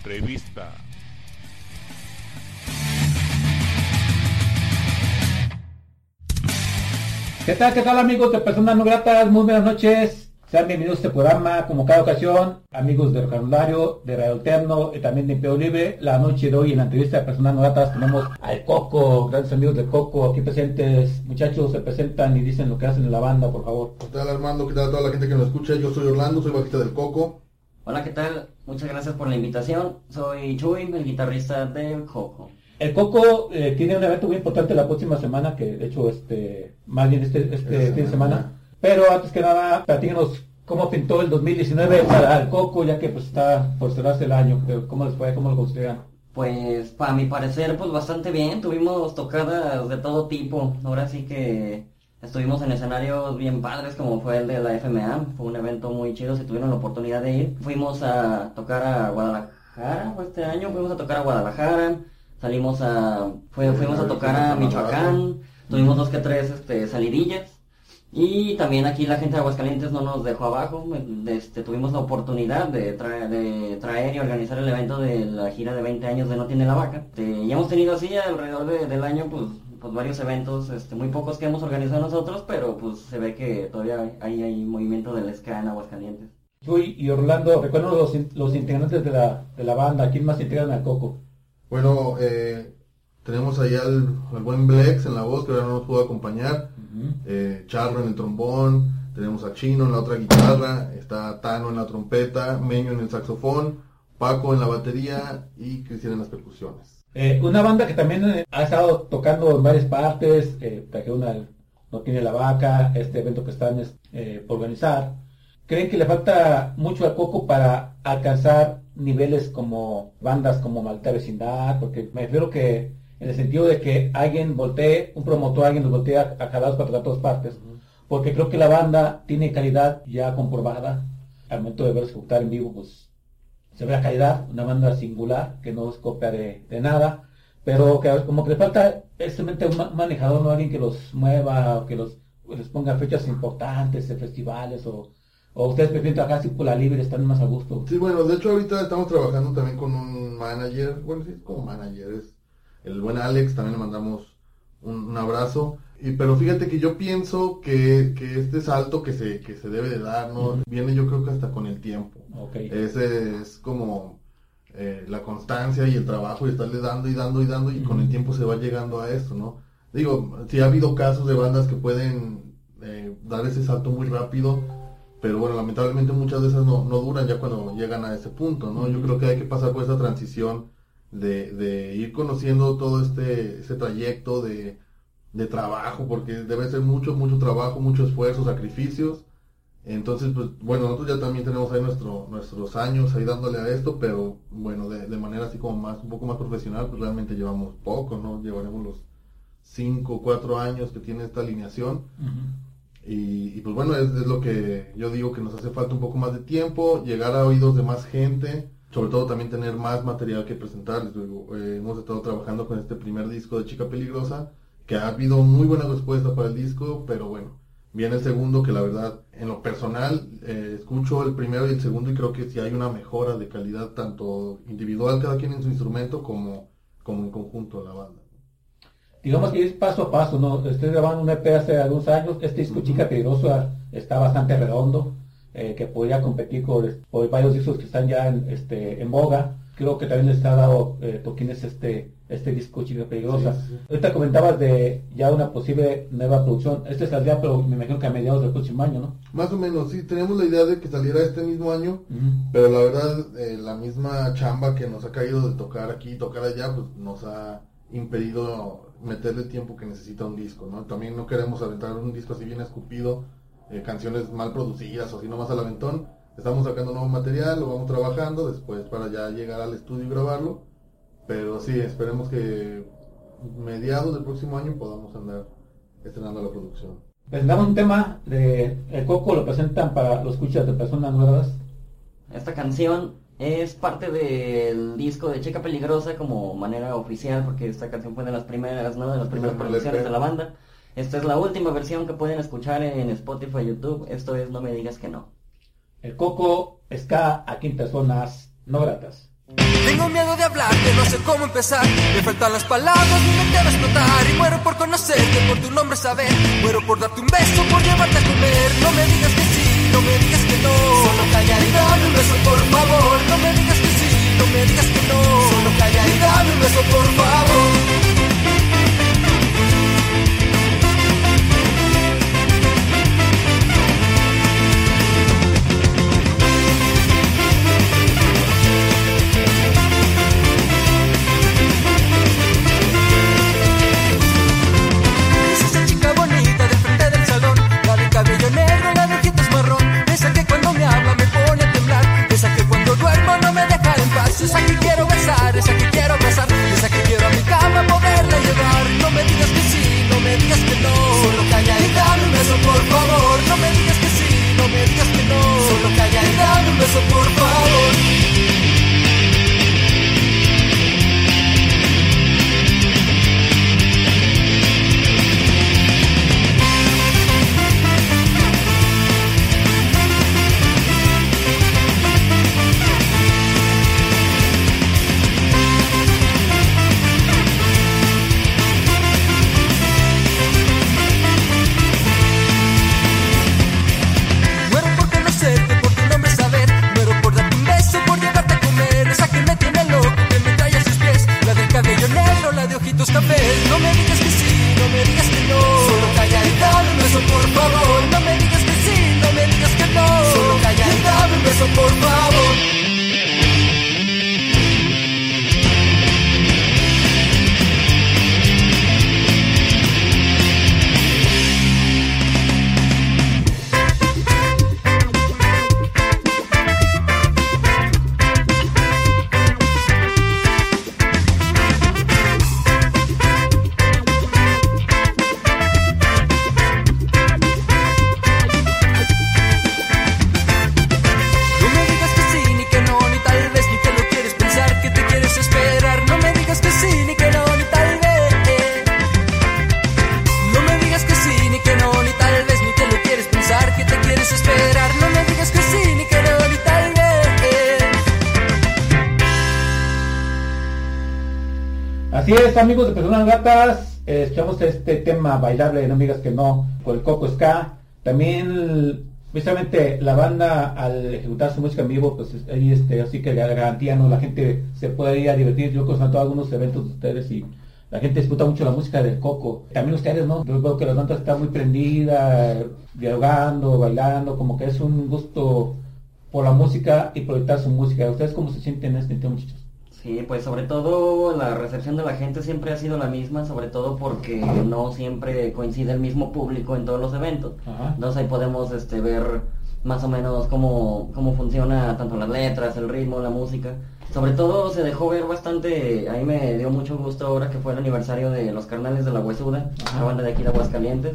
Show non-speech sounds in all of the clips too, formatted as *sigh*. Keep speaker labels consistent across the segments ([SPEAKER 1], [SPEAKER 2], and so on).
[SPEAKER 1] Entrevista.
[SPEAKER 2] ¿Qué tal, qué tal amigos de Personas No Gratas? Muy buenas noches. Sean bienvenidos a este programa, como cada ocasión, amigos de Vocabulario, de Radio Alterno y también de Imperio Libre. La noche de hoy en la entrevista de Personas No Gratas tenemos al Coco, grandes amigos del Coco aquí presentes. Muchachos, se presentan y dicen lo que hacen en la banda, por favor.
[SPEAKER 3] ¿Qué tal Armando? ¿Qué tal a toda la gente que nos escucha? Yo soy Orlando, soy bajista del Coco.
[SPEAKER 4] Hola, ¿qué tal? Muchas gracias por la invitación. Soy Chuy, el guitarrista del Coco.
[SPEAKER 2] El Coco eh, tiene un evento muy importante la próxima semana, que de hecho, este, más bien este, este fin de
[SPEAKER 3] semana.
[SPEAKER 2] Pero antes que nada, platícanos cómo pintó el 2019 para el Coco, ya que pues está por cerrarse el año. Pero ¿Cómo les fue? ¿Cómo lo consideran?
[SPEAKER 4] Pues, para mi parecer, pues bastante bien. Tuvimos tocadas de todo tipo. Ahora sí que estuvimos en escenarios bien padres, como fue el de la FMA. Fue un evento muy chido, si tuvieron la oportunidad de ir. Fuimos a tocar a Guadalajara, fue este año, fuimos a tocar a Guadalajara. Salimos a, fue- fuimos a tocar a Michoacán. Tuvimos dos que tres este, salidillas. Y también aquí la gente de Aguascalientes no nos dejó abajo. Este, tuvimos la oportunidad de, traer, de traer y organizar el evento de la gira de 20 años de No Tiene la Vaca. Este, y hemos tenido así alrededor de- del año pues, pues varios eventos, este, muy pocos que hemos organizado nosotros, pero pues se ve que todavía hay, hay movimiento del ska en Aguascalientes.
[SPEAKER 2] Chuy y Orlando, recuerden los, los integrantes de la, de la banda, ¿quién más integran al Coco?
[SPEAKER 3] Bueno, eh, tenemos ahí al, al buen Blex en la voz, que ahora no nos pudo acompañar. Eh, Charro en el trombón. Tenemos a Chino en la otra guitarra. Está Tano en la trompeta. Meño en el saxofón. Paco en la batería. Y Cristian en las percusiones.
[SPEAKER 2] Eh, una banda que también eh, ha estado tocando en varias partes, eh, trajeron al No Tiene la Vaca, este evento que están eh, por organizar. ¿Creen que le falta mucho al Coco para alcanzar niveles como bandas como Malta Vecindad? Porque me refiero que en el sentido de que alguien voltee, un promotor, alguien nos voltea a jalados para todas partes. Porque creo que la banda tiene calidad ya comprobada. Al momento de verse ejecutar en vivo, pues se ve la calidad, una banda singular que no es copia de, nada, pero que como que le falta simplemente un ma- manejador, no alguien que los mueva o que los les ponga fechas importantes de festivales o, o ustedes prefieren trabajar así por la libre, están más a gusto.
[SPEAKER 3] Sí, bueno, de hecho ahorita estamos trabajando también con un manager. Bueno, sí, es como manager. Es el buen Alex. También le mandamos un abrazo. Y, pero fíjate que yo pienso que, que este salto que se, que se debe de dar, ¿no? Viene yo creo que hasta con el tiempo.
[SPEAKER 2] Ok.
[SPEAKER 3] Ese es como eh, la constancia y el trabajo y estarle dando y dando y dando y con el tiempo se va llegando a esto, ¿no? Digo, sí ha habido casos de bandas que pueden eh, dar ese salto muy rápido, pero bueno, lamentablemente muchas de esas no, no duran ya cuando llegan a ese punto, ¿no? Yo creo que hay que pasar por esa transición de, de ir conociendo todo este, ese trayecto de, de trabajo, porque debe ser mucho, mucho trabajo, mucho esfuerzo, sacrificios. Entonces, pues bueno, nosotros ya también tenemos ahí nuestro, nuestros años ahí dándole a esto, pero bueno, de, de manera así como más, un poco más profesional, pues realmente llevamos poco, ¿no? Llevaremos los 5, 4 años que tiene esta alineación. Y, y, pues bueno, es, es lo que yo digo que nos hace falta un poco más de tiempo, llegar a oídos de más gente, sobre todo también tener más material que presentar. Les digo, eh, hemos estado trabajando con este primer disco de Chica Peligrosa, que ha habido muy buena respuesta para el disco, pero bueno, viene el segundo que la verdad, en lo personal, eh, escucho el primero y el segundo y creo que sí hay una mejora de calidad, tanto individual cada quien en su instrumento como, como en conjunto la banda.
[SPEAKER 2] Digamos que es paso a paso, ¿no? Ustedes grabaron un EP hace algunos años, este disco Chica Peligrosa está bastante redondo, eh, que podría competir con, con varios discos que están ya en, este, en boga. Creo que también les ha dado eh, toquines este, este disco Chica Peligrosa.
[SPEAKER 3] Sí.
[SPEAKER 2] Ahorita comentabas de ya una posible nueva producción. Este saldría, pero me imagino que a mediados del próximo año, ¿no?
[SPEAKER 3] Más o menos, sí, teníamos la idea de que saliera este mismo año, pero la verdad, eh, la misma chamba que nos ha caído de tocar aquí, tocar allá, pues nos ha impedido meterle el tiempo que necesita un disco, ¿no? También no queremos aventar un disco así bien escupido, eh, canciones mal producidas o así nomás al aventón. Estamos sacando nuevo material, lo vamos trabajando después para ya llegar al estudio y grabarlo. Pero sí, esperemos que mediados del próximo año podamos andar estrenando la producción.
[SPEAKER 2] Presentamos un tema de El Coco, lo presentan para los escuchas de personas nuevas.
[SPEAKER 4] Esta canción es parte del disco de Checa Peligrosa como manera oficial, porque esta canción fue de las primeras, ¿no? De las primeras producciones de la banda. Esta es la última versión que pueden escuchar en Spotify y YouTube. Esto es No me digas que no.
[SPEAKER 2] El Coco está aquí en personas no gratas.
[SPEAKER 5] Tengo miedo de hablarte, no sé cómo empezar. Me faltan las palabras, mi mente va a explotar. Y muero por conocerte, por tu nombre saber. Muero por darte un beso, por llevarte a comer. No me digas que sí, no me digas que no. Solo calla y dame un beso, por favor. No me digas que sí, no me digas que no. Solo calla y dame un beso, por favor.
[SPEAKER 2] Amigos de Personas Gatas, eh, escuchamos este tema bailable No me digas que no, por el Coco Ska. También, precisamente, la banda al ejecutar su música en vivo, pues es- ahí este, así que la garantía, ¿no? La gente se puede divertir. Yo constato algunos eventos de ustedes y la gente disfruta mucho la música del Coco. También ustedes, ¿no? Yo veo que la banda está muy prendida, dialogando, bailando, como que es un gusto por la música y proyectar su música. ¿Ustedes cómo se sienten en este tema, muchachos?
[SPEAKER 4] Sí, pues sobre todo la recepción de la gente siempre ha sido la misma, sobre todo porque no siempre coincide el mismo público en todos los eventos.
[SPEAKER 2] Ajá.
[SPEAKER 4] Entonces ahí podemos este, ver más o menos cómo, cómo funciona tanto las letras, el ritmo, la música. Sobre todo se dejó ver bastante, a mí me dio mucho gusto ahora que fue el aniversario de los carnales de la Huesuda, la banda de aquí de Aguascalientes.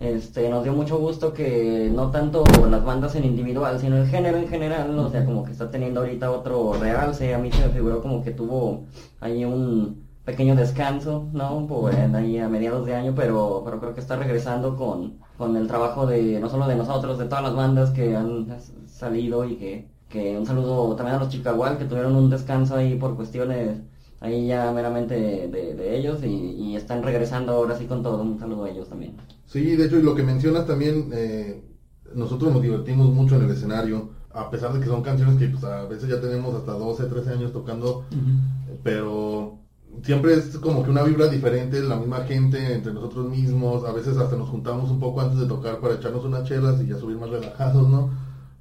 [SPEAKER 4] Este, nos dio mucho gusto que no tanto las bandas en individual, sino el género en general, o sea, como que está teniendo ahorita otro realce, a mí se me figuró como que tuvo ahí un pequeño descanso, ¿no? Por ahí a mediados de año, pero, pero creo que está regresando con, con el trabajo de, no solo de nosotros, de todas las bandas que han salido y que, que un saludo también a los Chicagual que tuvieron un descanso ahí por cuestiones ahí ya meramente de, de- de ellos y, y están regresando ahora sí con todo, un saludo a ellos también.
[SPEAKER 3] Sí, de hecho, y lo que mencionas también, eh, nosotros nos divertimos mucho en el escenario, a pesar de que son canciones que pues, a veces ya tenemos hasta 12, 13 años tocando, pero siempre es como que una vibra diferente, la misma gente entre nosotros mismos, a veces hasta nos juntamos un poco antes de tocar para echarnos unas chelas y ya subir más relajados, ¿no?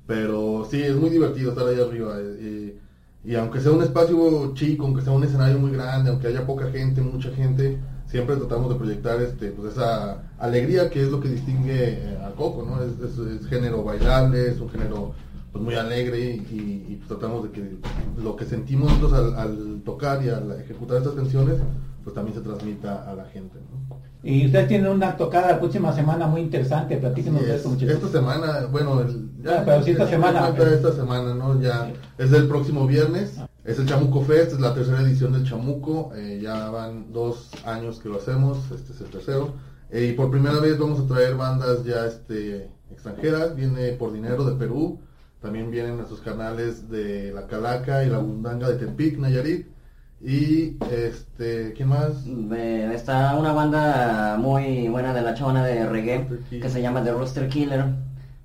[SPEAKER 3] Pero sí, es muy divertido estar ahí arriba. eh, eh, Y aunque sea un espacio chico, aunque sea un escenario muy grande, aunque haya poca gente, mucha gente, siempre tratamos de proyectar este, pues esa alegría que es lo que distingue eh, a Coco, ¿no? Es, género bailable, es un género pues muy alegre y, tratamos de que lo que sentimos nosotros al, tocar y al ejecutar estas canciones, pues también se transmita a la gente.
[SPEAKER 2] Y ustedes tienen una tocada la próxima semana muy interesante, platíquenos
[SPEAKER 3] Sí,
[SPEAKER 2] de
[SPEAKER 3] es-
[SPEAKER 2] esto, muchachos.
[SPEAKER 3] esta semana, bueno, el,
[SPEAKER 2] Ah, pero sí esta semana.
[SPEAKER 3] cuenta esta semana, ¿no? Ya es el próximo viernes, es el Chamuco Fest, es la tercera edición del Chamuco, eh, ya van dos años que lo hacemos, este es el tercero, eh, y por primera vez vamos a traer bandas ya este extranjeras, viene por dinero de Perú, también vienen nuestros canales de La Calaca y La Bundanga de Tepic, Nayarit, y este, ¿quién más?
[SPEAKER 4] Eh, está una banda muy buena de la chona de reggae que se llama The Rooster Killer.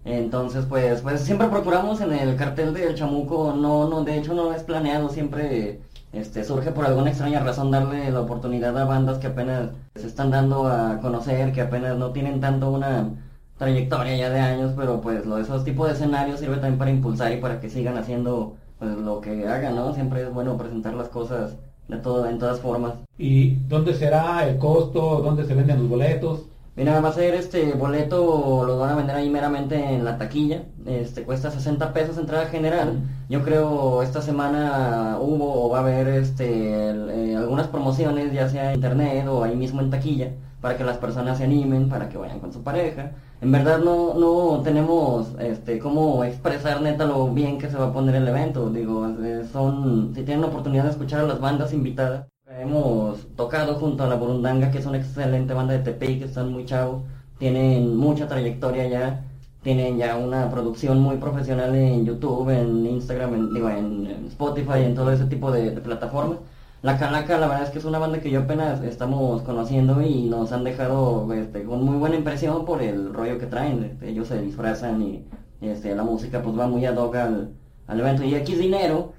[SPEAKER 4] Entonces, pues, pues siempre procuramos en el cartel del chamuco, no, no, de hecho no es planeado, siempre este, surge por alguna extraña razón darle la oportunidad a bandas que apenas se están dando a conocer, que apenas no tienen tanto una trayectoria ya de años, pero pues lo, esos tipos de escenarios sirve también para impulsar y para que sigan haciendo pues lo que hagan, ¿no? Siempre es bueno presentar las cosas de todo, en todas formas.
[SPEAKER 2] ¿Y dónde será el costo? ¿Dónde se venden los boletos?
[SPEAKER 4] Mira, va a ser este boleto, lo van a vender ahí meramente en la taquilla. Este cuesta 60 pesos entrada general. Yo creo esta semana hubo o va a haber este el- eh, algunas promociones, ya sea en internet o ahí mismo en taquilla, para que las personas se animen, para que vayan con su pareja. En verdad no no tenemos este cómo expresar neta lo bien que se va a poner el evento. Digo, eh, son si tienen la oportunidad de escuchar a las bandas invitadas Hemos tocado junto a la Burundanga, que es una excelente banda de Tepic, que están muy chavos, tienen mucha trayectoria ya, tienen ya una producción muy profesional en YouTube, en Instagram, en, digo, en, en Spotify, en todo ese tipo de, de plataformas. La Calaca, la verdad es que es una banda que yo apenas estamos conociendo y nos han dejado este, con muy buena impresión por el rollo que traen. Este, ellos se disfrazan y este, la música pues va muy ad hoc al, al evento. Y aquí es dinero,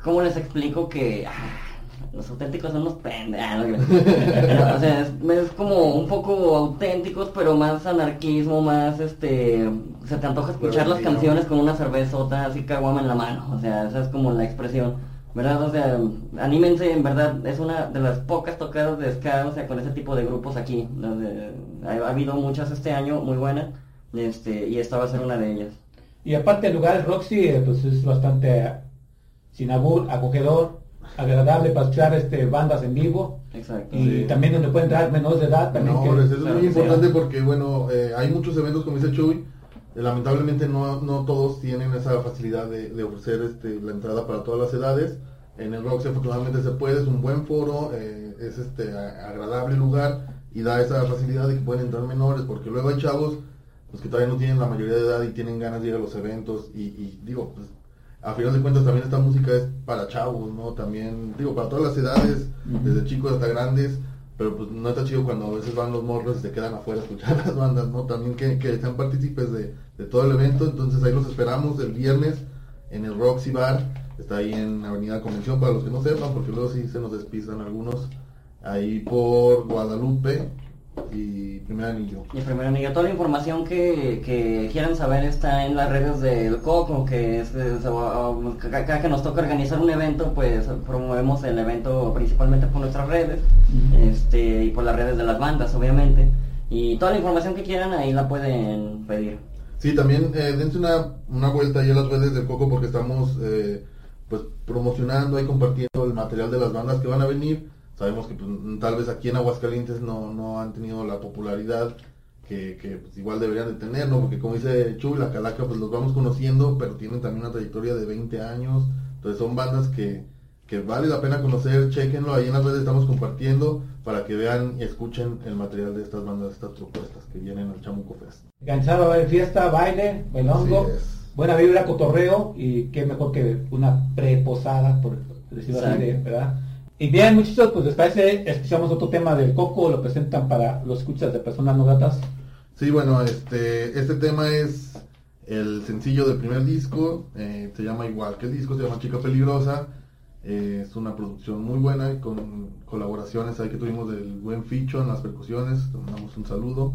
[SPEAKER 4] ¿cómo les explico que ah, los auténticos son unos pendejos? *laughs* o sea, es, es como un poco auténticos, pero más anarquismo, más este... Se te antoja escuchar las canciones con una cervezota así caguama en la mano. O sea, esa es como la expresión. ¿Verdad? O sea, anímense, en verdad, es una de las pocas tocadas de ska, o sea, con ese tipo de grupos aquí. donde ha, ha habido muchas este año muy buenas, este, y esta va a ser una de ellas.
[SPEAKER 2] Y aparte el lugar Roxy eh, pues es bastante eh, sin albur, acogedor, agradable para escuchar este, bandas en vivo.
[SPEAKER 4] Exacto.
[SPEAKER 2] Y
[SPEAKER 3] Sí.
[SPEAKER 2] también donde pueden entrar menores de edad también. que-
[SPEAKER 3] eso es
[SPEAKER 4] claro
[SPEAKER 3] muy
[SPEAKER 4] sea.
[SPEAKER 3] importante porque, bueno, eh, hay muchos eventos, como dice Chuy, lamentablemente no, no todos tienen esa facilidad de, de ofrecer este, la entrada para todas las edades. En el Roxy afortunadamente se puede, es un buen foro, eh, es este agradable lugar y da esa facilidad de que pueden entrar menores, porque luego hay chavos pues, que todavía no tienen la mayoría de edad y tienen ganas de ir a los eventos y, y digo, pues a final de cuentas también esta música es para chavos, ¿no? También, digo, para todas las edades, desde chicos hasta grandes, pero pues no está chido cuando a veces van los morros y se quedan afuera a escuchar *laughs* las bandas, ¿no? También que, que sean partícipes de, de todo el evento, entonces ahí los esperamos el viernes en el Roxy Bar, está ahí en Avenida Convención, para los que no sepan, porque luego sí se nos despistan algunos, ahí por Guadalupe y Primer Anillo.
[SPEAKER 4] Y primero anillo, toda la información que, que quieran saber está en las redes del Coco, que es, o- cada que nos toca organizar un evento, pues promovemos el evento principalmente por nuestras redes, este, y por las redes de las bandas, obviamente. Y toda la información que quieran ahí la pueden pedir.
[SPEAKER 3] Sí, también eh, dense una, una vuelta ahí a las redes del Coco porque estamos eh, pues promocionando y compartiendo el material de las bandas que van a venir. Sabemos que pues, tal vez aquí en Aguascalientes no, no han tenido la popularidad que, que, pues, igual deberían de tener, ¿no? Porque como dice Chuy, la Calaca pues los vamos conociendo, pero tienen también una trayectoria de 20 años. Entonces son bandas que, que vale la pena conocer, chequenlo, ahí en las redes estamos compartiendo para que vean y escuchen el material de estas bandas, de estas propuestas que vienen al Chamuco Fest.
[SPEAKER 2] Va a haber fiesta, baile, bailongo, buena vibra, cotorreo y qué mejor que una preposada, por decirlo así, ¿verdad? Y bien, muchachos, pues les parece, escuchamos otro tema del Coco, lo presentan para los escuchas de personas no gratas.
[SPEAKER 3] Sí, bueno, este, este tema es el sencillo del primer disco, eh, se llama igual que el disco, se llama Chica Peligrosa, eh, es una producción muy buena y con colaboraciones ahí que tuvimos del buen Ficho en las percusiones, te mandamos un saludo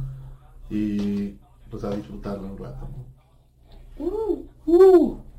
[SPEAKER 3] y pues a disfrutarlo un rato.
[SPEAKER 2] Uh, uh.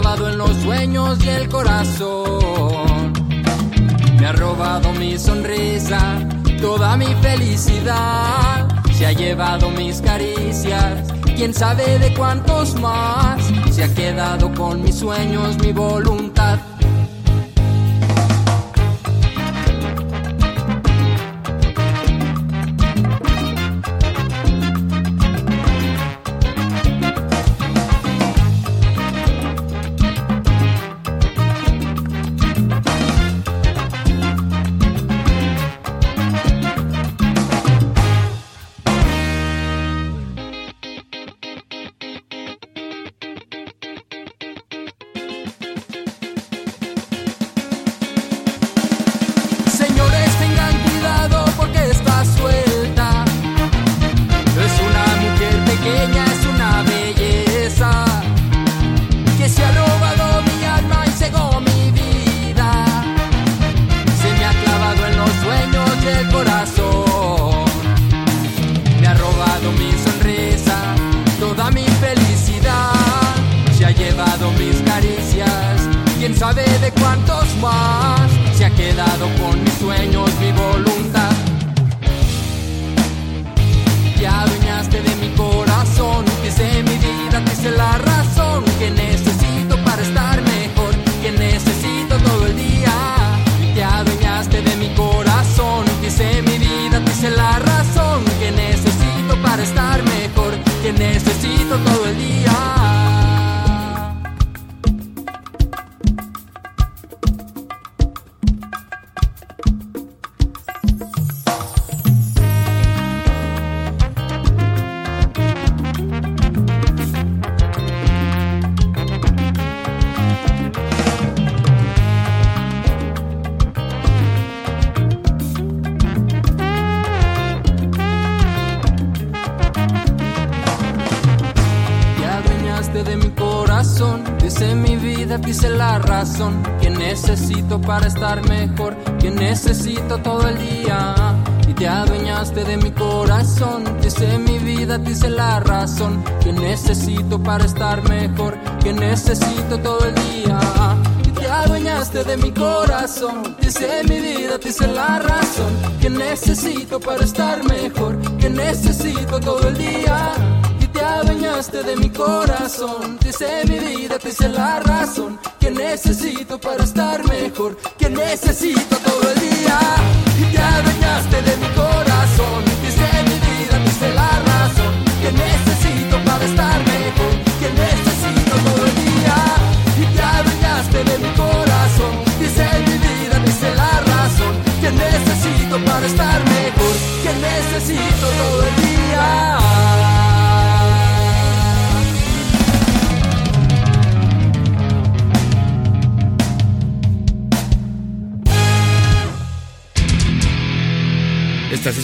[SPEAKER 5] En los sueños y el corazón. Me ha robado mi sonrisa, toda mi felicidad. Se ha llevado mis caricias, quién sabe de cuántos más. Se ha quedado con mis sueños, mi voluntad.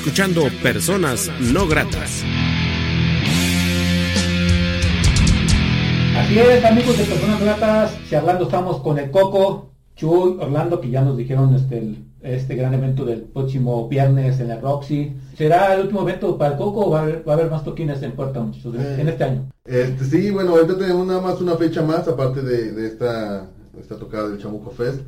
[SPEAKER 6] Escuchando Personas No Gratas.
[SPEAKER 2] Así es, amigos de Personas Gratas, si hablando estamos con el Coco, Chuy, Orlando, que ya nos dijeron este, el- este gran evento del próximo viernes en la Roxy. ¿Será el último evento para el Coco o va a haber, va a haber más toquines en puerta, muchachos, en- en este año?
[SPEAKER 3] Este, sí, bueno, ahorita tenemos nada más una fecha más, aparte de, de esta, esta tocada del Chamuco Fest.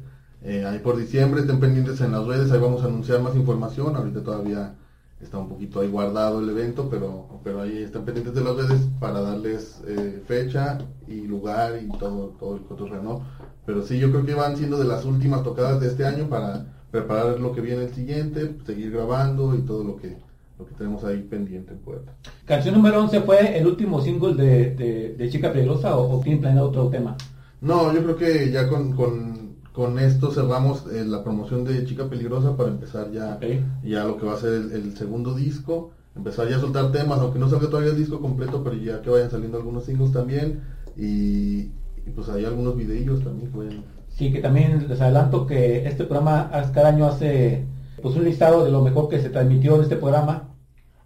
[SPEAKER 3] Eh, ahí por diciembre, estén pendientes en las redes, ahí vamos a anunciar más información. Ahorita todavía está un poquito ahí guardado el evento, pero, pero ahí estén pendientes de las redes para darles eh, fecha y lugar y todo, todo el cotorreo, ¿no? Pero sí, yo creo que van siendo de las últimas tocadas de este año para preparar lo que viene el siguiente, seguir grabando y todo lo que, lo que tenemos ahí pendiente en puerta.
[SPEAKER 2] Canción número 11 fue el último single de, de, de Chica Peligrosa o, o tienen planeado otro tema.
[SPEAKER 3] No, yo creo que ya con, con, con esto cerramos eh, la promoción de Chica Peligrosa para empezar ya, ya lo que va a ser el, el segundo disco. Empezar ya a soltar temas, aunque no salga todavía el disco completo, pero ya que vayan saliendo algunos singles también. Y, y pues hay algunos videillos también que vayan.
[SPEAKER 2] Sí, que también les adelanto que este programa cada año hace pues un listado de lo mejor que se transmitió en este programa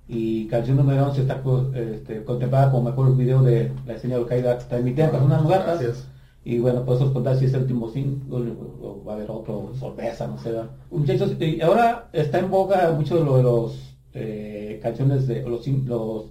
[SPEAKER 2] y canción número 11 está co- este, contemplada como mejor video de la escena de Al-Qaeda transmitida en personas.
[SPEAKER 3] Gracias.
[SPEAKER 2] Y bueno, pues os contar si es el último single o, o va a haber otro, sorpresa, no sé. ¿verdad? Muchachos, y ahora está en boga mucho lo de los eh, canciones de los, los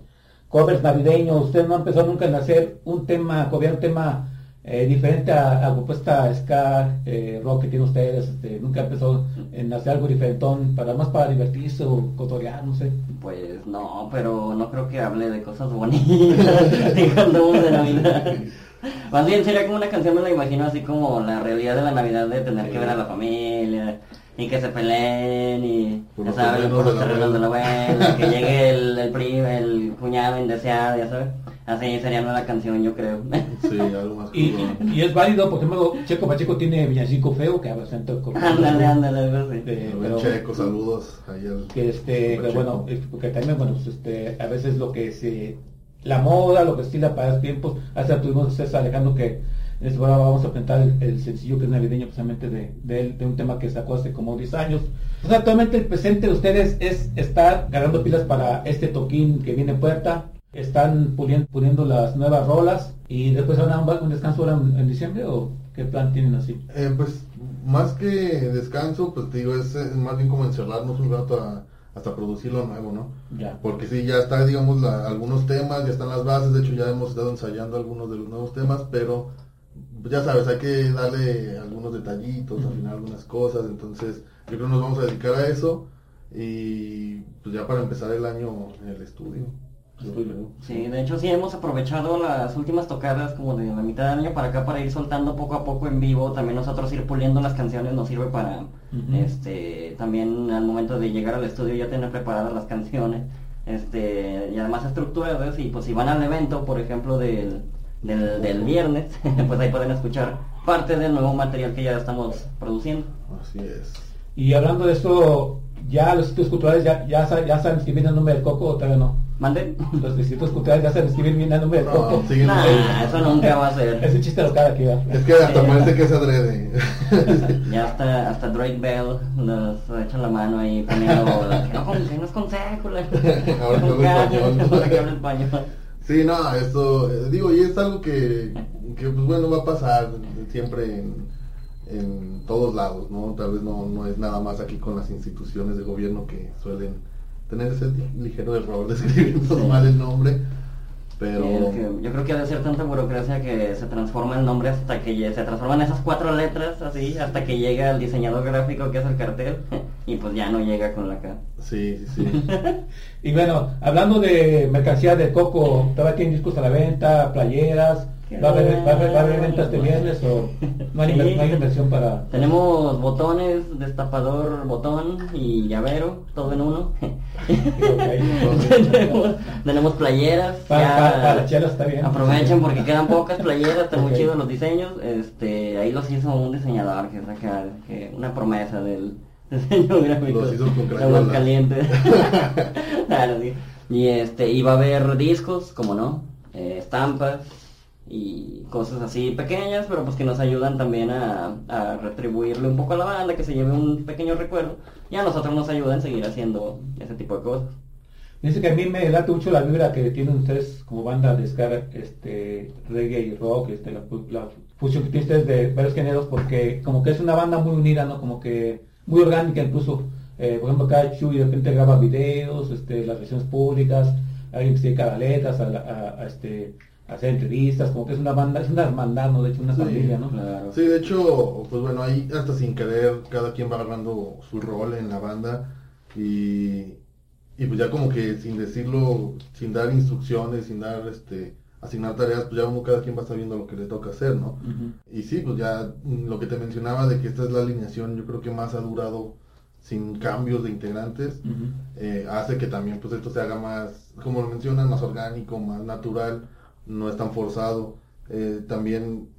[SPEAKER 2] covers navideños. Ustedes no han empezado nunca en hacer un tema, copiar un tema eh, diferente a la propuesta ska, eh, rock que tienen ustedes. Este, nunca han empezado en hacer algo diferentón, para más para divertirse o cotorear, no sé.
[SPEAKER 4] Pues no, pero no creo que hable de cosas bonitas *laughs* de Navidad. *laughs* Más bien sería como una canción, me la imagino así como la realidad de la Navidad de tener que ver a la familia y que se peleen y
[SPEAKER 3] Por
[SPEAKER 4] ya
[SPEAKER 3] los
[SPEAKER 4] sabes, los
[SPEAKER 3] de la
[SPEAKER 4] terrenos de la
[SPEAKER 3] abuela.
[SPEAKER 4] que llegue *laughs* el, el primo, el cuñado indeseado, ya sabes. Así sería la canción, yo creo.
[SPEAKER 3] Sí, algo más
[SPEAKER 2] Y, y es válido, por ejemplo, Checo Pacheco tiene Villancico Feo, que habla acento con
[SPEAKER 4] ándale, ándale, algo así.
[SPEAKER 2] Eh, pero-
[SPEAKER 3] Checo, saludos ahí al-
[SPEAKER 2] que este que bueno porque también bueno pues, este a veces lo que se la moda lo que estila para los tiempos. Hace tuvimos César Alejandro que en este programa vamos a presentar el, sencillo que es navideño precisamente de, de de un tema que sacó hace como 10 años. Pues actualmente el presente de ustedes es estar ganando pilas para este toquín que viene en puerta. Están puliendo, puliendo las nuevas rolas y después van a un, descanso ahora en, diciembre o qué plan tienen así
[SPEAKER 3] Eh, pues más que descanso, pues te digo, es, eh, más bien como encerrarnos un rato a- hasta producir lo nuevo, ¿no?
[SPEAKER 2] ya
[SPEAKER 3] Porque sí, ya está, digamos, la- algunos temas, ya están las bases, de hecho ya hemos estado ensayando algunos de los nuevos temas, pero ya sabes, hay que darle algunos detallitos, afinar algunas cosas, entonces yo creo que nos vamos a dedicar a eso y pues ya para empezar el año en el estudio.
[SPEAKER 4] Sí, de hecho sí hemos aprovechado las últimas tocadas como de la mitad del año para acá para ir soltando poco a poco en vivo, también nosotros ir puliendo las canciones nos sirve para este también al momento de llegar al estudio ya tener preparadas las canciones, este y además estructuradas y pues si van al evento, por ejemplo del, del, del viernes, *laughs* pues ahí pueden escuchar parte del nuevo material que ya estamos produciendo.
[SPEAKER 3] Así es.
[SPEAKER 2] Y hablando de eso, ya los sitios culturales ya, ya, ya saben escribir el nombre del coco o todavía no.
[SPEAKER 4] ¿Mande? *laughs*
[SPEAKER 2] Los distritos culturales ya saben escribir bien el nombre del
[SPEAKER 3] No,
[SPEAKER 4] Nah, eso nunca va a ser. *laughs*
[SPEAKER 2] Es un chiste local aquí, ¿verdad?
[SPEAKER 3] Es que hasta parece que es adrede. *laughs*
[SPEAKER 4] Ya hasta, hasta Drake Bell nos echa la mano ahí poniendo que no, con, que no es con sécula.
[SPEAKER 3] Ahora que español.
[SPEAKER 4] Ahora que habla español.
[SPEAKER 3] Sí, no, esto, eh, digo, y es algo que, que, pues bueno, va a pasar siempre en, en todos lados, ¿no? Tal vez no, no es nada más aquí con las instituciones de gobierno que suelen tener ese ligero error de escribir *laughs* mal el nombre, pero...
[SPEAKER 4] Sí, es que yo creo que ha de ser tanta burocracia que se transforma el nombre hasta que se transforman esas cuatro letras así hasta que llega el diseñador gráfico que hace el cartel *laughs* y pues ya no llega con la K.
[SPEAKER 3] Sí, sí, sí. *laughs*
[SPEAKER 2] Y bueno, hablando de mercancía del coco, ¿todavía tienen discos a la venta, playeras? ¿Va a haber, va a haber, va a haber venta este viernes o no hay,
[SPEAKER 4] Sí.
[SPEAKER 2] inver- no hay inversión para...?
[SPEAKER 4] Tenemos botones, destapador, botón y llavero, todo en uno. *laughs* tenemos, tenemos playeras.
[SPEAKER 2] Para, para, para chelas está bien.
[SPEAKER 4] Aprovechen porque *laughs* quedan pocas playeras, están muy chidos los diseños. Este, ahí los hizo un diseñador que que una promesa del *laughs* diseño gráfico.
[SPEAKER 3] Los hizo con
[SPEAKER 4] de
[SPEAKER 3] crayola.
[SPEAKER 4] caliente. Claro, sí. Y este, iba a haber discos, como no, eh, estampas y cosas así pequeñas, pero pues que nos ayudan también a, a retribuirle un poco a la banda, que se lleve un pequeño recuerdo. Y a nosotros nos ayudan a seguir haciendo ese tipo de cosas.
[SPEAKER 2] Dice que a mí me late mucho la vibra que tienen ustedes como banda de ska, este, reggae y rock, este, la, la fusión que tienen ustedes de varios géneros, porque como que es una banda muy unida, ¿no? Como que muy orgánica incluso. Eh, por ejemplo, acá Chuy de repente graba videos, este, las versiones públicas, alguien que se dedica a letras, a, a- a, este, hacer entrevistas, como que es una banda, es una hermandad, ¿no? De hecho, una
[SPEAKER 3] Sí,
[SPEAKER 2] familia, ¿no?
[SPEAKER 4] Claro.
[SPEAKER 3] Sí, de hecho, pues bueno, ahí hasta sin querer cada quien va agarrando su rol en la banda y, y pues ya como que sin decirlo, sin dar instrucciones, sin dar este asignar tareas, pues ya uno cada quien va sabiendo lo que le toca hacer, ¿no? Y sí, pues ya mm, lo que te mencionaba de que esta es la alineación, yo creo que más ha durado sin cambios de integrantes, eh, hace que también pues esto se haga más, como lo mencionan, más orgánico, más natural, no es tan forzado. Eh, también,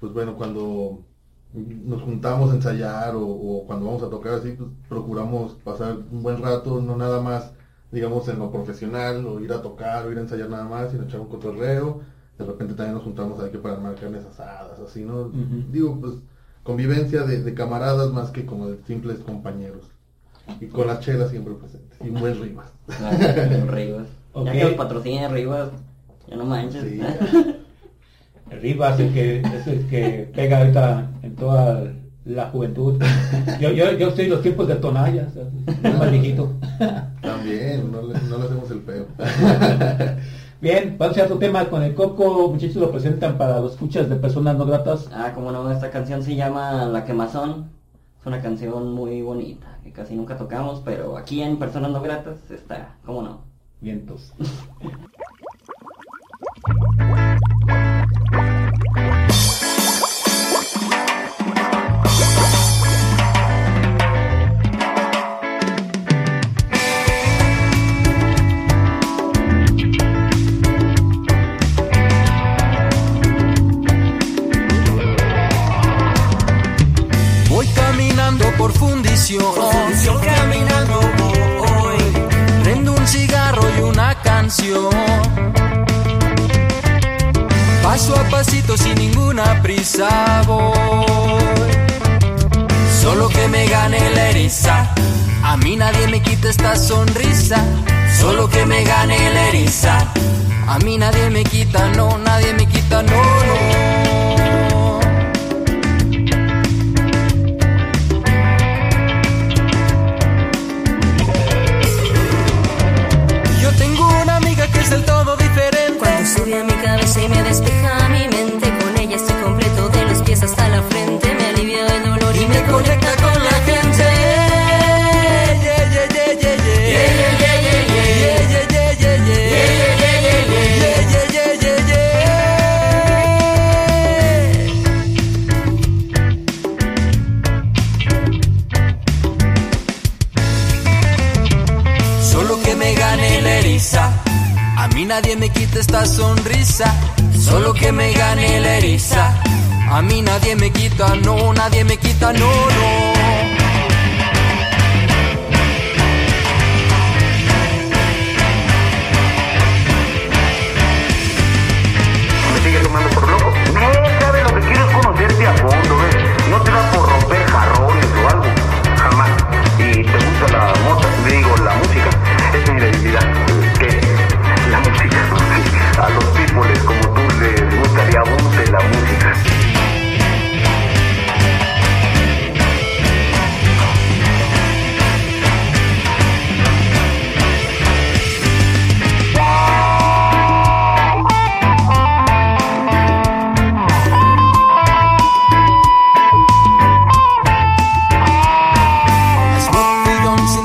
[SPEAKER 3] pues bueno, cuando nos juntamos a ensayar o, o cuando vamos a tocar así, pues procuramos pasar un buen rato, no nada más, digamos, en lo profesional, o ir a tocar, o ir a ensayar nada más, sino echar un cotorreo. De repente también nos juntamos aquí para armar carnes asadas, así, ¿no? Digo, pues convivencia de, de camaradas más que como de simples compañeros. Y con las chelas siempre presentes. Y un buen.
[SPEAKER 4] Claro, Rivas. Ya que los patrocina Rivas, ya no manches.
[SPEAKER 3] Sí. *laughs*
[SPEAKER 2] Rivas, el que es el que pega ahorita en toda la juventud. Yo, yo, yo estoy en los tiempos de Tonaya, o sea, es más viejito.
[SPEAKER 3] También, no le, no le hacemos el peo. *laughs*
[SPEAKER 2] Bien, vamos a otro tema con el Coco, muchachos lo presentan para los escuchas de personas no gratas.
[SPEAKER 4] Ah, como no, esta canción se llama La Quemazón. Es una canción muy bonita, que casi nunca tocamos, pero aquí en Personas No Gratas está, cómo no.
[SPEAKER 2] Vientos. *laughs*
[SPEAKER 5] Voy caminando por fundición. caminando voy. Prendo un cigarro y una canción. Paso a pasito sin ninguna prisa voy. Solo que me gane la eriza. A mí nadie me quita esta sonrisa. Solo que me gane la eriza. A mí nadie me quita, no, nadie me quita, no, no.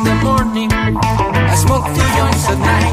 [SPEAKER 5] The morning. I smoke two joints at night.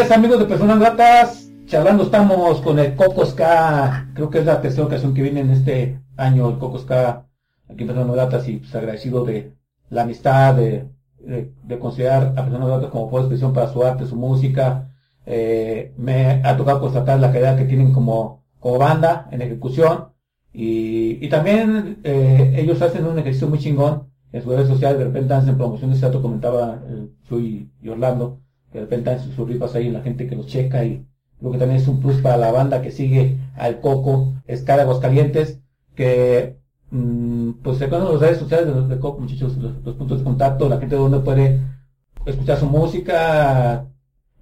[SPEAKER 2] Es, amigos de personas gratas, charlando estamos con el Coco Ska, creo que es la tercera ocasión que viene en este año el Coco Ska aquí en Personas Datas y pues agradecido de la amistad, de, de, de considerar a Personas Datas como fue expresión para su arte, su música. Eh, me ha tocado constatar la calidad que tienen como, como banda en ejecución y, y también eh, ellos hacen un ejercicio muy chingón en sus redes sociales, de repente hacen promociones, ya te comentaba eh, Chuy y Orlando, de repente hacen sus ripas ahí en la gente que los checa y lo que también es un plus para la banda que sigue al Coco, Escala Aguascalientes, que mm, pues se conocen las redes sociales de, Coco, muchachos, los, los puntos de contacto, la gente donde puede escuchar su música,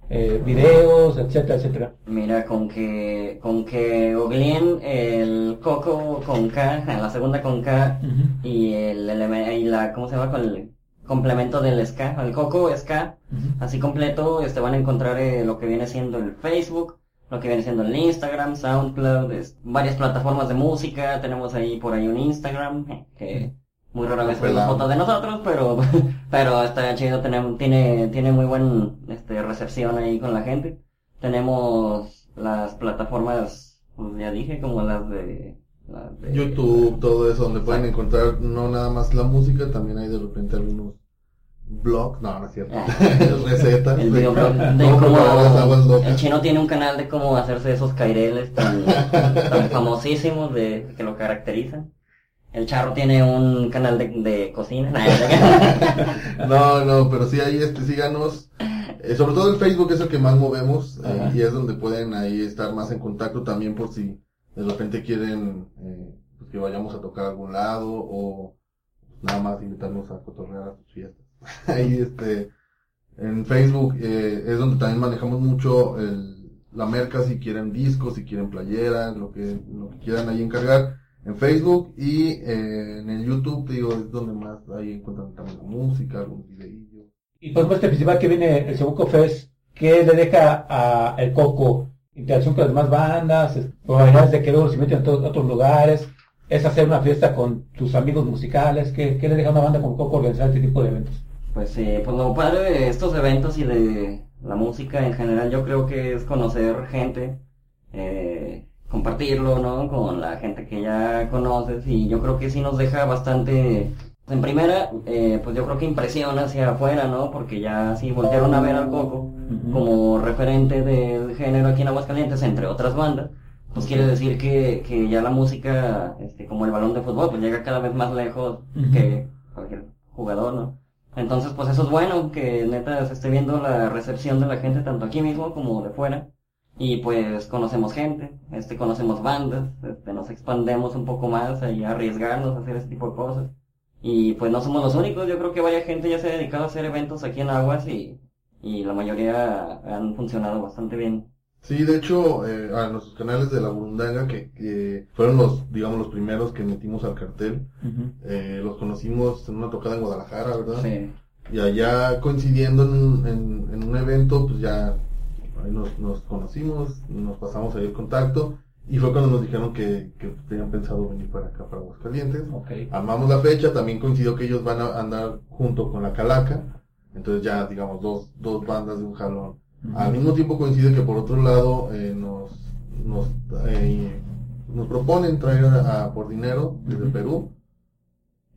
[SPEAKER 2] eh, videos, etcétera, etcétera.
[SPEAKER 4] Mira, con que, con que googleen el coco con K, la segunda con K, y el eleme- y la, ¿cómo se llama? Con el complemento del ska, el coco ska, así completo, este van a encontrar eh, lo que viene siendo el Facebook, lo que viene siendo el Instagram, SoundCloud, es- varias plataformas de música, tenemos ahí por ahí un Instagram, eh, que muy rara vez subimos
[SPEAKER 3] Pelado.
[SPEAKER 4] fotos de nosotros, pero, *laughs* pero está chido, tenemos, tiene, tiene muy buen, este, recepción ahí con la gente. Tenemos las plataformas, pues ya dije, como las de, de
[SPEAKER 3] YouTube, todo eso, donde pueden encontrar no nada más la música, también hay de repente algunos blogs, no, no es cierto,
[SPEAKER 4] Ah. *laughs*
[SPEAKER 3] recetas.
[SPEAKER 4] El
[SPEAKER 3] de cómo
[SPEAKER 4] el chino tiene un canal de cómo hacerse esos caireles tan, *laughs* tan famosísimos de que lo caracterizan. El charro tiene un canal de, de cocina. *laughs*
[SPEAKER 3] No, no, pero sí ahí este, síganos. Eh, sobre todo el Facebook es el que más movemos eh, y es donde pueden ahí estar más en contacto también por si de repente quieren eh, pues, que vayamos a tocar a algún lado o nada más invitarnos a cotorrear a sus fiestas. *laughs* ahí este en Facebook eh, es donde también manejamos mucho el, la merca si quieren discos, si quieren playeras, lo que, lo que quieran ahí encargar en Facebook y eh, en el YouTube, digo, es donde más ahí encuentran también la música, algunos videillos.
[SPEAKER 2] Y por ejemplo, este festival que viene, el Seguco Fest, ¿qué le deja a el Coco? Interacción con las demás bandas, es- probabilidades de que luego se meten a otros lugares, es hacer una fiesta con tus amigos musicales, ¿qué, qué le deja a una banda como Coco organizar este tipo de eventos?
[SPEAKER 4] Pues eh, pues lo padre de estos eventos y de la música en general yo creo que es conocer gente, eh, compartirlo, ¿no? Con la gente que ya conoces y yo creo que sí nos deja bastante... En primera, eh, pues yo creo que impresiona hacia afuera, ¿no? Porque ya sí voltearon a ver al Coco como referente del género aquí en Aguascalientes, entre otras bandas, pues quiere decir que, que ya la música, este, como el balón de fútbol, pues llega cada vez más lejos que cualquier jugador, ¿no? Entonces, pues eso es bueno, que neta se esté viendo la recepción de la gente tanto aquí mismo como de fuera. Y pues conocemos gente, este, conocemos bandas, este, nos expandemos un poco más y arriesgarnos a hacer ese tipo de cosas. Y pues no somos los únicos, yo creo que varias gente ya se ha dedicado a hacer eventos aquí en Aguas y, y la mayoría han funcionado bastante bien.
[SPEAKER 3] Sí, de hecho, eh, a nuestros canales de la Burundanga, que, que fueron los, digamos, los primeros que metimos al cartel, eh, los conocimos en una tocada en Guadalajara, ¿verdad?
[SPEAKER 4] Sí.
[SPEAKER 3] Y allá coincidiendo en, un- en, en un evento, pues ya ahí nos, nos conocimos, nos pasamos ahí el contacto y fue cuando nos dijeron que, que tenían pensado venir para acá, para Aguascalientes.
[SPEAKER 2] Ok.
[SPEAKER 3] Armamos la fecha, también coincidió que ellos van a andar junto con la Calaca, entonces ya digamos dos, dos bandas de un jalón. Al mismo tiempo coincide que por otro lado eh, nos, nos, eh, nos proponen traer a, por dinero desde. Perú.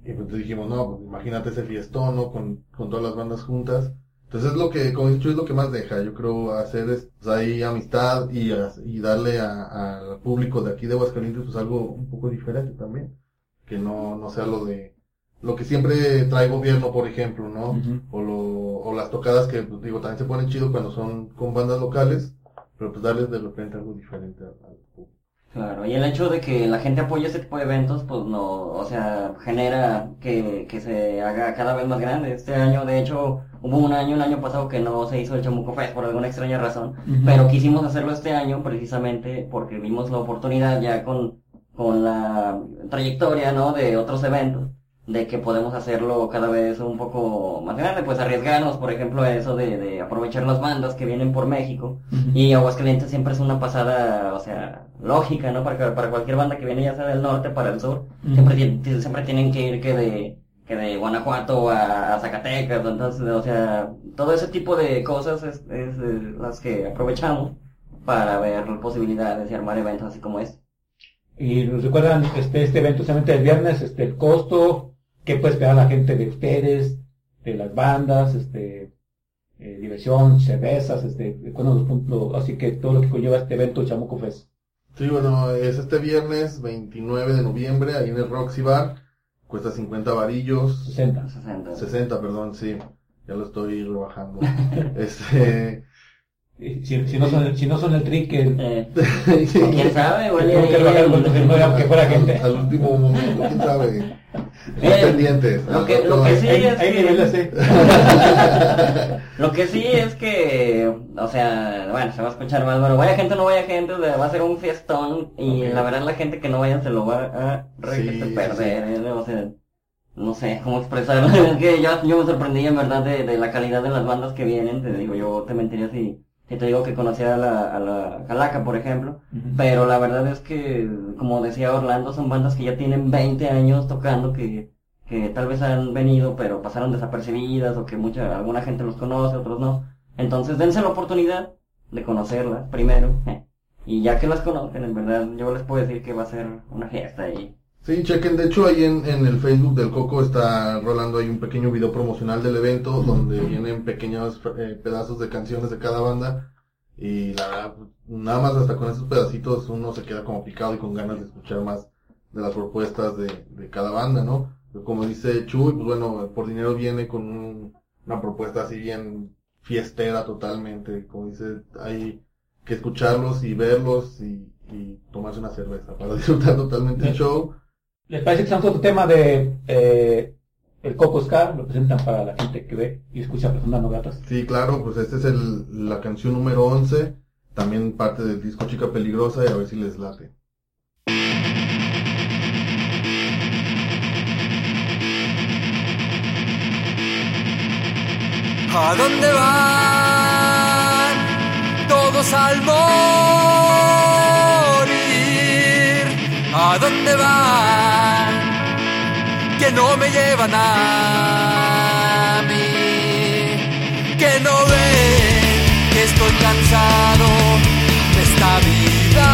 [SPEAKER 3] Y pues dijimos, no, pues imagínate ese fiestón, ¿no? Con, con todas las bandas juntas. Entonces es lo que, como he dicho, es lo que más deja. Yo creo hacer es, pues, ahí amistad y, y darle al público de aquí de Aguascalientes pues algo un poco diferente también. Que no, no sea lo de, lo que siempre trae gobierno, por ejemplo, ¿no? O, lo, o las tocadas que, pues, digo, también se ponen chido cuando son con bandas locales, pero pues darles de repente algo diferente al, al público.
[SPEAKER 4] Claro, y el hecho de que la gente apoye este tipo de eventos, pues no, o sea, genera que, que se haga cada vez más grande. Este año, de hecho, hubo un año, el año pasado que no se hizo el Chamuco Fest por alguna extraña razón, pero quisimos hacerlo este año precisamente porque vimos la oportunidad ya con, con la trayectoria, ¿no? De otros eventos, de que podemos hacerlo cada vez un poco más grande, pues arriesgarnos, por ejemplo, a eso de, de aprovechar las bandas que vienen por México,
[SPEAKER 2] Ujú.
[SPEAKER 4] y Aguascalientes siempre es una pasada, o sea, lógica, ¿no? Para, para cualquier banda que viene ya sea del norte para el sur, siempre, siempre tienen que ir que de, que de Guanajuato a, a Zacatecas, entonces, o sea, todo ese tipo de cosas es, es, las que aprovechamos para ver posibilidades y armar eventos así como este.
[SPEAKER 2] Y nos recuerdan este, este evento solamente el viernes, este, el costo, qué puede esperar la gente de ustedes, de las bandas, este, eh, diversión, cervezas, este, puntos, así que todo lo que conlleva este evento Chamuco Fest.
[SPEAKER 3] Sí, bueno, es este viernes 29 de noviembre, ahí en el Roxy Bar. Cuesta 50 varillos.
[SPEAKER 2] 60.
[SPEAKER 4] 60.
[SPEAKER 3] 60, perdón, sí. Ya lo estoy rebajando. *laughs* este...
[SPEAKER 2] Si, si no son, si no son el trick, el,
[SPEAKER 4] Eh, *laughs* ¿Quién sabe? Igual
[SPEAKER 2] que
[SPEAKER 4] el-
[SPEAKER 2] fuera gente.
[SPEAKER 3] Al, al último momento, quién sabe.
[SPEAKER 4] Bien.
[SPEAKER 3] Están pendientes.
[SPEAKER 4] Lo que- lo que sí
[SPEAKER 2] hay,
[SPEAKER 4] es
[SPEAKER 2] hay
[SPEAKER 4] que- *laughs*
[SPEAKER 2] ¿eh?
[SPEAKER 4] Lo que sí es que, o sea, bueno, se va a escuchar mal, pero vaya gente o no vaya gente, o sea, va a ser un fiestón y la verdad la gente que no vaya se lo va a re-
[SPEAKER 3] Sí, sí,
[SPEAKER 4] perder, ¿eh? o sea, no sé cómo expresarlo, *laughs* es que yo, yo me sorprendí en verdad de, de la calidad de las bandas que vienen, te digo, yo te mentiría si, si te digo que conocía a la, a la Calaca, por ejemplo, pero la verdad es que, como decía Orlando, son bandas que ya tienen 20 años tocando, que, que tal vez han venido, pero pasaron desapercibidas, o que mucha, alguna gente los conoce, otros no. Entonces, dense la oportunidad de conocerlas primero. *laughs* Y ya que las conocen, en verdad, yo les puedo decir que va a ser una fiesta y
[SPEAKER 3] Sí, chequen, de hecho ahí en, en el Facebook del Coco está rolando ahí un pequeño video promocional del evento donde vienen pequeños eh, pedazos de canciones de cada banda y la verdad, nada más hasta con esos pedacitos uno se queda como picado y con ganas de escuchar más de las propuestas de, de cada banda, ¿no? Pero como dice Chuy, pues bueno, por dinero viene con un- una propuesta así bien fiestera totalmente, como dice, hay que escucharlos y verlos y, y tomarse una cerveza para *laughs* disfrutar totalmente el show.
[SPEAKER 2] ¿Les parece que estamos otro tema de eh, el Coco Ska? Lo presentan para la gente que ve y escucha personas no gratas.
[SPEAKER 3] Sí, claro, pues esta es el, la canción número 11, también parte del disco Chica Peligrosa y a ver si les late.
[SPEAKER 5] ¿A dónde van todos al? ¿A dónde van que no me llevan a mí? Que no ven que estoy cansado de esta vida,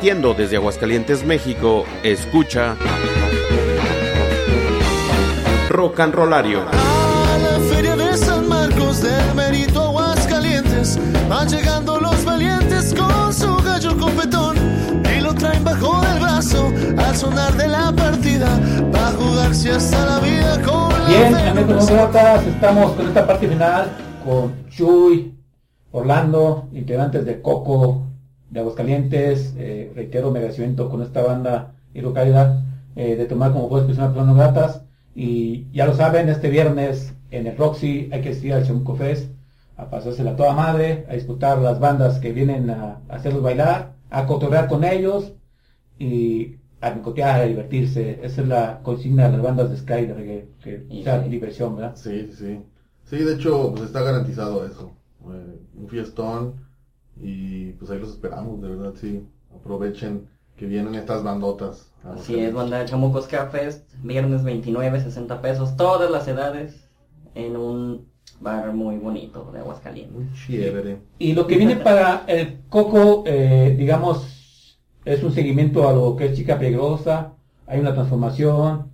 [SPEAKER 6] Transmitiendo desde Aguascalientes, México, escucha rock and rollario.
[SPEAKER 7] A la feria de San Marcos del Merito Aguascalientes van llegando los valientes con su gallo competón y lo traen bajo del brazo al sonar de la partida va a jugarse hasta la vida con la
[SPEAKER 2] Bien,
[SPEAKER 7] fe
[SPEAKER 2] amigos demócratas, estamos con esta parte final con Chuy, Orlando, integrantes de Coco de Aguascalientes. Eh, reitero mi agradecimiento con esta banda y localidad eh, de tomar como juez personas personas no gratas. Y ya lo saben, este viernes en el Roxy hay que asistir al Chamuco Fest a pasársela toda madre, a disfrutar las bandas que vienen a, a hacerlos bailar, a cotorrear con ellos y a picotear, a divertirse. Esa es la consigna de las bandas de Sky de reggae, que
[SPEAKER 4] Y
[SPEAKER 2] sea
[SPEAKER 4] sí.
[SPEAKER 2] diversión, ¿verdad?
[SPEAKER 3] Sí, sí, sí. Sí, de hecho, pues está garantizado eso. Eh, un fiestón y pues ahí los esperamos, de verdad, sí. Aprovechen que vienen estas bandotas.
[SPEAKER 4] Así es, banda de Chamucos Cafés, viernes 29, 60 pesos, todas las edades, en un bar muy bonito de Aguascalientes.
[SPEAKER 3] Muy chévere.
[SPEAKER 2] Y lo que viene para el Coco, eh, digamos, es un seguimiento a lo que es Chica Peligrosa, hay una transformación,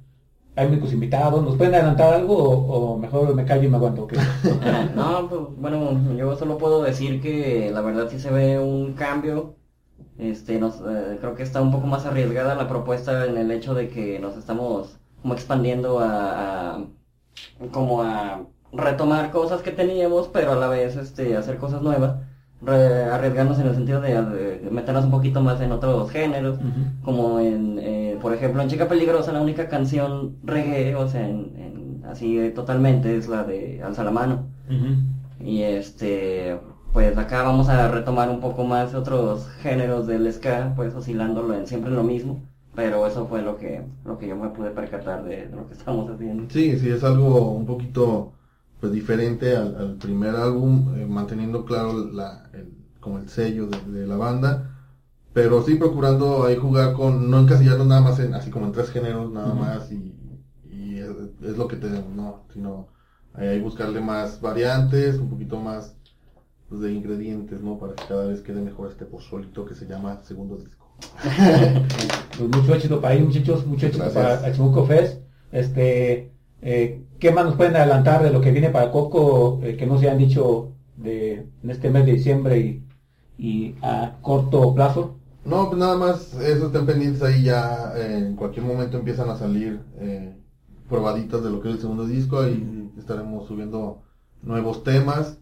[SPEAKER 2] hay muchos invitados, ¿nos pueden adelantar algo o, mejor me callo y me aguanto? ok?
[SPEAKER 4] Ah, *laughs* no, pues bueno, yo solo puedo decir que la verdad sí se ve un cambio. Este, nos, eh, creo que está un poco más arriesgada la propuesta en el hecho de que nos estamos como expandiendo a, a- como a retomar cosas que teníamos, pero a la vez este, hacer cosas nuevas, arriesgarnos en el sentido de, de meternos un poquito más en otros géneros, como en, eh, por ejemplo, en Chica Peligrosa la única canción reggae, o sea, en- en- así eh, totalmente es la de Alza la mano. Y este, pues acá vamos a retomar un poco más otros géneros del ska, pues oscilándolo en siempre en lo mismo. Pero eso fue lo que, lo que yo me pude percatar de, de lo que *laughs* estamos haciendo.
[SPEAKER 3] Sí, sí, es algo un poquito pues diferente al, al primer álbum, eh, manteniendo claro la, el- como el sello de, de la banda, pero sí procurando ahí jugar con, no encasillarnos nada más en, así como en tres géneros nada más y, y es, es lo que tenemos, ¿no? Sino ahí, buscarle más variantes, un poquito más pues, de ingredientes, ¿no? Para que cada vez quede mejor este pozolito que se llama segundo disco. *laughs*
[SPEAKER 2] Pues mucho éxito para ahí, muchachos, mucho éxito
[SPEAKER 3] Gracias.
[SPEAKER 2] para el Chamuco Fest. Este, eh, ¿qué más nos pueden adelantar de lo que viene para Coco eh, que no se han dicho de, en este mes de diciembre y, y a corto plazo?
[SPEAKER 3] No, pues nada más, eso estén pendientes ahí ya, eh, en cualquier momento empiezan a salir eh, probaditas de lo que es el segundo disco, ahí estaremos subiendo nuevos temas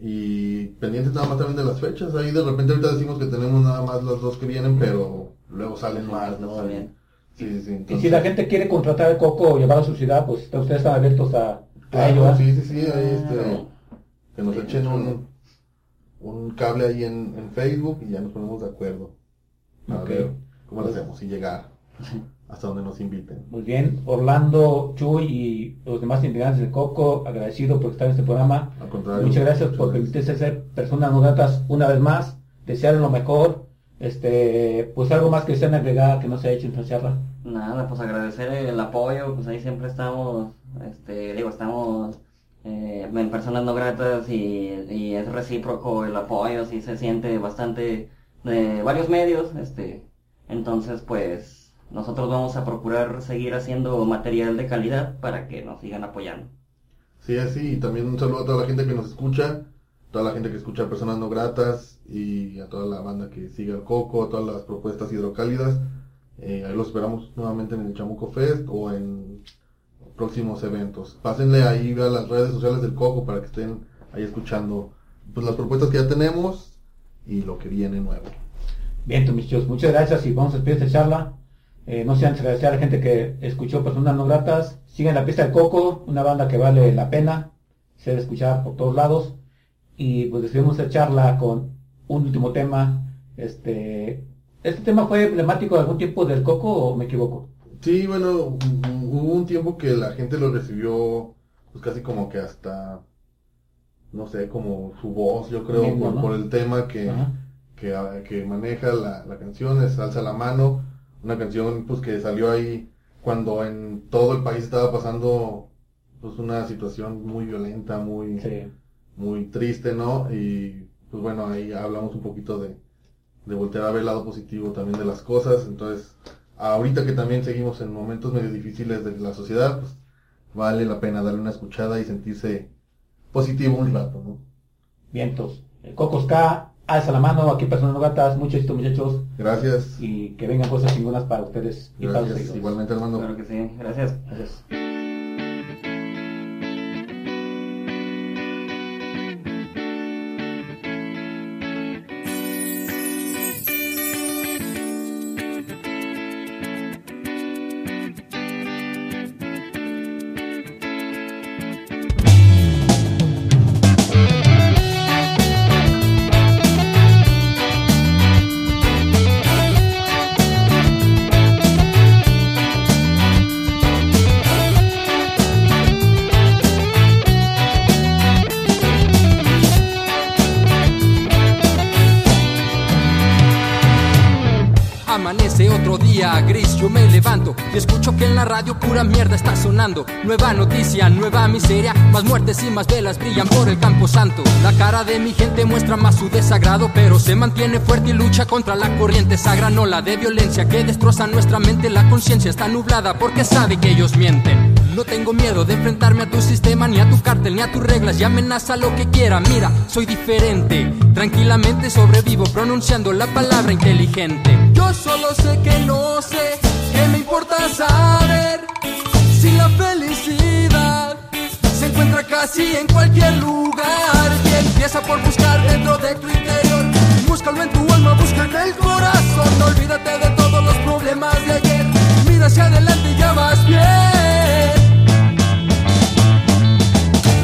[SPEAKER 3] y pendientes nada más también de las fechas, ahí de repente ahorita decimos que tenemos nada más las dos que vienen, pero luego salen más, ¿no?
[SPEAKER 4] Bien.
[SPEAKER 3] Sí, sí.
[SPEAKER 2] Y si la gente quiere contratar el Coco o llevarlo a su ciudad, pues ustedes están abiertos a, a
[SPEAKER 3] Claro,
[SPEAKER 2] ello,
[SPEAKER 3] sí, sí, sí, ahí este,
[SPEAKER 4] Claro.
[SPEAKER 3] que nos echen un, un cable ahí en, en Facebook y ya nos ponemos de acuerdo. A ver cómo lo hacemos y llegar hasta donde nos inviten.
[SPEAKER 2] Muy bien, Orlando, Chuy y los demás integrantes del Coco, agradecido por estar en este programa.
[SPEAKER 3] Al contrario.
[SPEAKER 2] Muchas gracias por
[SPEAKER 3] muchas
[SPEAKER 2] permitirse ser personas no gratas una vez más, desearles lo mejor. Este, pues algo más que desean agregar que no se ha hecho en.
[SPEAKER 4] Nada, pues agradecer el apoyo, pues ahí siempre estamos, este, digo, estamos eh, en personas no gratas y, y es recíproco el apoyo, sí se siente bastante de varios medios, este, entonces pues nosotros vamos a procurar seguir haciendo material de calidad para que nos sigan apoyando.
[SPEAKER 3] Sí, así, y también un saludo a toda la gente que nos escucha, toda la gente que escucha Personas No Gratas y a toda la banda que sigue al Coco, a todas las propuestas hidrocálidas. Eh, ahí los esperamos nuevamente en el Chamuco Fest o en próximos eventos. Pásenle ahí a las redes sociales del Coco para que estén ahí escuchando pues, las propuestas que ya tenemos y lo que viene nuevo.
[SPEAKER 2] Bien, pues, muchachos, muchas gracias y vamos a despedir esta charla. Eh, no sean agradecer a la gente que escuchó Personas No Gratas. Sigan la pista del Coco, una banda que vale la pena ser escuchada por todos lados. Y pues despedimos esta charla con un último tema. Este, ¿Este tema fue emblemático de algún tiempo del Coco o me equivoco?
[SPEAKER 3] Sí, bueno, hu- hubo un tiempo que la gente lo recibió, pues casi como que hasta, no sé, como su voz, yo creo,
[SPEAKER 2] Mismo,
[SPEAKER 3] por,
[SPEAKER 2] ¿no?
[SPEAKER 3] por el tema que, que, ah, que maneja la, la canción, es Alza la mano, una canción pues que salió ahí cuando en todo el país estaba pasando pues una situación muy violenta, muy,
[SPEAKER 2] Sí.
[SPEAKER 3] Muy triste, ¿no? Y pues bueno, ahí hablamos un poquito de, de voltear a ver el lado positivo también de las cosas. Entonces, ahorita que también seguimos en momentos medio difíciles de la sociedad, pues vale la pena darle una escuchada y sentirse positivo un rato, ¿no?
[SPEAKER 2] Vientos. Cocos K, alza la mano, aquí personas no gatas, mucho éxito muchachos.
[SPEAKER 3] Gracias.
[SPEAKER 2] Y que vengan cosas chingonas para ustedes y para los
[SPEAKER 3] Gracias.
[SPEAKER 2] seguidores.
[SPEAKER 3] Igualmente, hermano.
[SPEAKER 4] Claro que sí, gracias.
[SPEAKER 2] Gracias.
[SPEAKER 5] Y escucho que en la radio pura mierda está sonando. Nueva noticia, nueva miseria, más muertes y más velas brillan por el campo santo. La cara de mi gente muestra más su desagrado, pero se mantiene fuerte y lucha contra la corriente sagra, no la de violencia que destroza nuestra mente. La conciencia está nublada porque sabe que ellos mienten. No tengo miedo de enfrentarme a tu sistema, ni a tu cártel, ni a tus reglas, y amenaza lo que quiera. Mira, soy diferente, tranquilamente sobrevivo pronunciando la palabra inteligente. Yo solo sé que no sé, que me importa saber si la felicidad se encuentra casi en cualquier lugar. Y empieza por buscar dentro de tu interior, búscalo en tu alma, busca en el corazón. No olvídate de todos los problemas de ayer, mira hacia adelante y ya vas bien.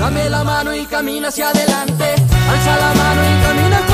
[SPEAKER 5] Dame la mano y camina hacia adelante. Alza la mano y camina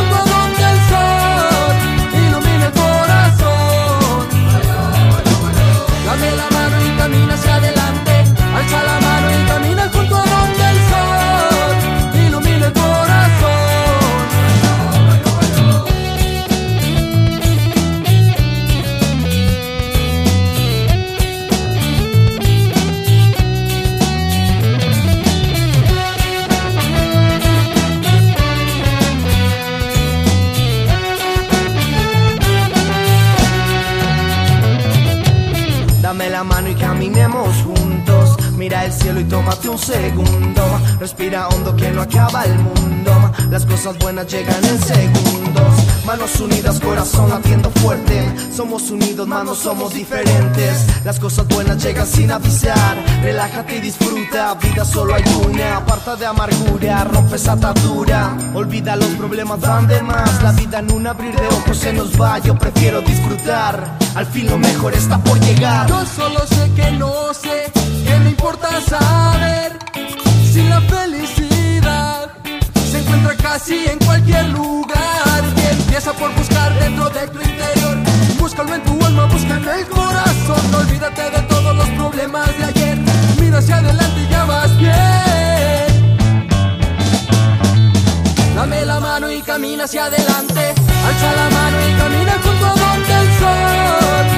[SPEAKER 8] cosas buenas llegan en segundos. Manos unidas, corazón latiendo fuerte. Somos unidos, manos somos diferentes. Las cosas buenas llegan sin avisar. Relájate y disfruta. Vida solo hay una. Aparta de amargura, rompe esa atadura. Olvida los problemas, van de más. La vida en un abrir de ojos se nos va. Yo prefiero disfrutar. Al fin lo mejor está por llegar.
[SPEAKER 5] Yo solo sé que no sé, que me importa saber si la felicidad encuentra casi en cualquier lugar. Empieza por buscar dentro de tu interior, búscalo en tu alma, busca en el corazón. Olvídate de todos los problemas de ayer, mira hacia adelante y ya vas bien. Dame la mano y camina hacia adelante. Alza la mano y camina junto a donde el sol